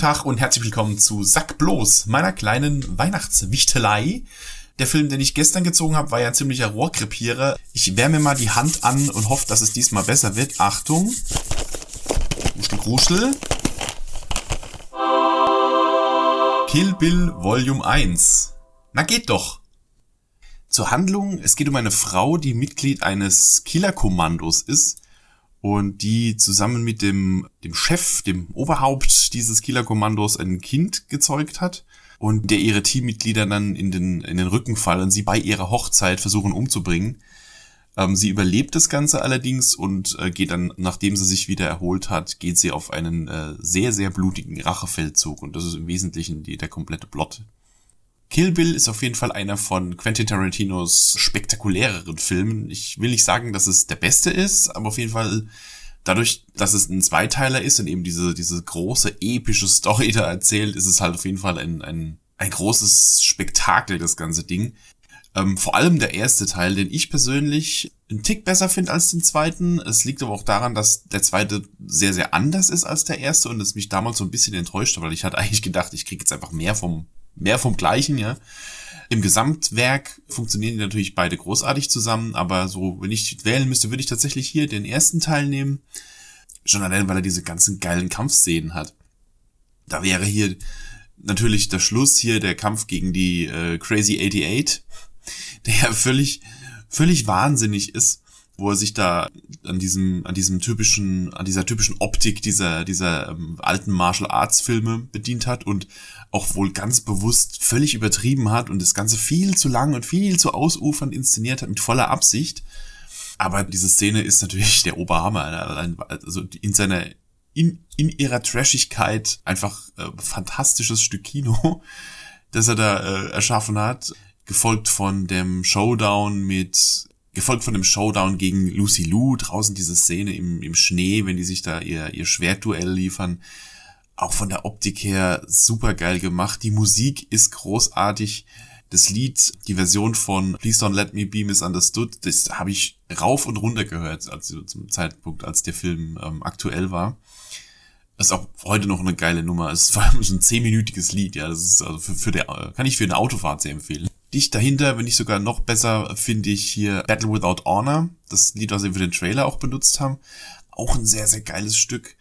Tag und herzlich willkommen zu Sack bloß, meiner kleinen Weihnachtswichtelei. Der Film, den ich gestern gezogen habe, war ja ein ziemlicher Rohrkrepierer. Ich wärme mal die Hand an und hoffe, dass es diesmal besser wird. Achtung. Gruschel, Gruschel. Kill Bill Volume 1. Na geht doch. Zur Handlung, es geht um eine Frau, die Mitglied eines Killerkommandos ist und die zusammen mit dem, dem Chef, dem Oberhaupt dieses Killerkommandos ein Kind gezeugt hat und der ihre Teammitglieder dann in den, in den Rücken fallen, sie bei ihrer Hochzeit versuchen umzubringen. Ähm, sie überlebt das Ganze allerdings und äh, geht dann, nachdem sie sich wieder erholt hat, geht sie auf einen äh, sehr, sehr blutigen Rachefeldzug und das ist im Wesentlichen die, der komplette Plot Kill Bill ist auf jeden Fall einer von Quentin Tarantinos spektakuläreren Filmen. Ich will nicht sagen, dass es der beste ist, aber auf jeden Fall dadurch, dass es ein Zweiteiler ist und eben diese, diese große epische Story da erzählt, ist es halt auf jeden Fall ein, ein, ein großes Spektakel, das ganze Ding. Ähm, vor allem der erste Teil, den ich persönlich einen Tick besser finde als den zweiten. Es liegt aber auch daran, dass der zweite sehr, sehr anders ist als der erste und es mich damals so ein bisschen enttäuscht hat, weil ich hatte eigentlich gedacht, ich kriege jetzt einfach mehr vom mehr vom Gleichen, ja. Im Gesamtwerk funktionieren die natürlich beide großartig zusammen, aber so, wenn ich wählen müsste, würde ich tatsächlich hier den ersten Teil nehmen. Schon allein, weil er diese ganzen geilen Kampfszenen hat. Da wäre hier natürlich der Schluss hier, der Kampf gegen die äh, Crazy 88, der ja völlig, völlig wahnsinnig ist wo er sich da an diesem, an diesem typischen, an dieser typischen Optik dieser, dieser ähm, alten Martial Arts Filme bedient hat und auch wohl ganz bewusst völlig übertrieben hat und das Ganze viel zu lang und viel zu ausufernd inszeniert hat mit voller Absicht. Aber diese Szene ist natürlich der Oberhammer. Also in seiner, in, in ihrer Trashigkeit einfach äh, fantastisches Stück Kino, das er da äh, erschaffen hat. Gefolgt von dem Showdown mit gefolgt von dem Showdown gegen Lucy Lou, draußen diese Szene im, im Schnee, wenn die sich da ihr, ihr Schwertduell liefern. Auch von der Optik her super geil gemacht. Die Musik ist großartig. Das Lied, die Version von Please Don't Let Me Be Misunderstood, das habe ich rauf und runter gehört, als zum Zeitpunkt, als der Film ähm, aktuell war. Das ist auch heute noch eine geile Nummer. Es ist vor allem so ein zehnminütiges Lied, ja. Das ist also für, für der, kann ich für eine Autofahrt sehr empfehlen. Dicht dahinter, wenn nicht sogar noch besser, finde ich hier Battle Without Honor. Das Lied, was sie für den Trailer auch benutzt haben. Auch ein sehr, sehr geiles Stück.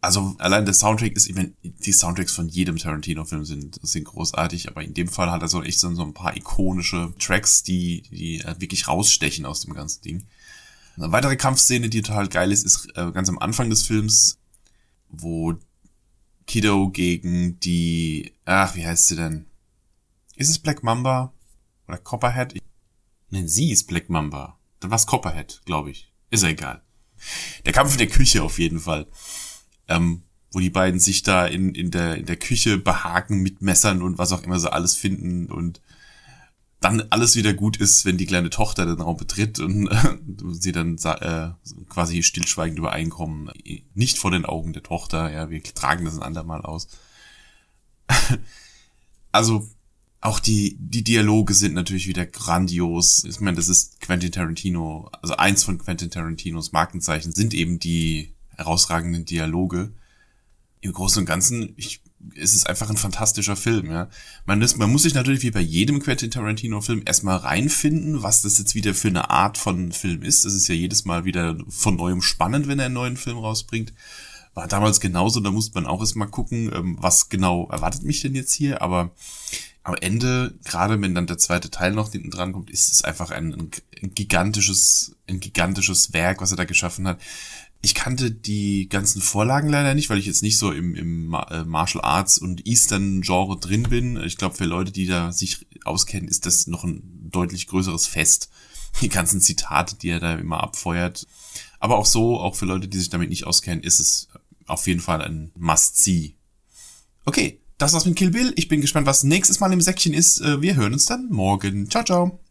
Also allein der Soundtrack ist, ich meine, die Soundtracks von jedem Tarantino-Film sind, sind großartig, aber in dem Fall hat er so echt so, ein paar ikonische Tracks, die, die wirklich rausstechen aus dem ganzen Ding. Eine weitere Kampfszene, die total geil ist, ist äh, ganz am Anfang des Films wo Kido gegen die, ach, wie heißt sie denn? Ist es Black Mamba oder Copperhead? Nein, sie ist Black Mamba. Dann war Copperhead, glaube ich. Ist ja egal. Der Kampf in der Küche auf jeden Fall. Ähm, wo die beiden sich da in, in, der, in der Küche behaken mit Messern und was auch immer sie alles finden und dann alles wieder gut ist, wenn die kleine Tochter den Raum betritt und äh, sie dann äh, quasi stillschweigend übereinkommen, nicht vor den Augen der Tochter, ja, wir tragen das ein andermal aus. also auch die die Dialoge sind natürlich wieder grandios. Ich meine, das ist Quentin Tarantino, also eins von Quentin Tarantinos Markenzeichen sind eben die herausragenden Dialoge. Im Großen und Ganzen, ich es ist einfach ein fantastischer Film, ja. Man, ist, man muss sich natürlich wie bei jedem Quentin Tarantino-Film erstmal reinfinden, was das jetzt wieder für eine Art von Film ist. Es ist ja jedes Mal wieder von neuem spannend, wenn er einen neuen Film rausbringt. War damals genauso, da musste man auch erstmal gucken, ähm, was genau erwartet mich denn jetzt hier, aber am Ende, gerade wenn dann der zweite Teil noch hinten dran kommt, ist es einfach ein, ein gigantisches, ein gigantisches Werk, was er da geschaffen hat. Ich kannte die ganzen Vorlagen leider nicht, weil ich jetzt nicht so im, im äh, Martial Arts und Eastern Genre drin bin. Ich glaube, für Leute, die da sich auskennen, ist das noch ein deutlich größeres Fest. Die ganzen Zitate, die er da immer abfeuert. Aber auch so, auch für Leute, die sich damit nicht auskennen, ist es auf jeden Fall ein Must-See. Okay, das war's mit Kill Bill. Ich bin gespannt, was nächstes Mal im Säckchen ist. Äh, wir hören uns dann morgen. Ciao, ciao.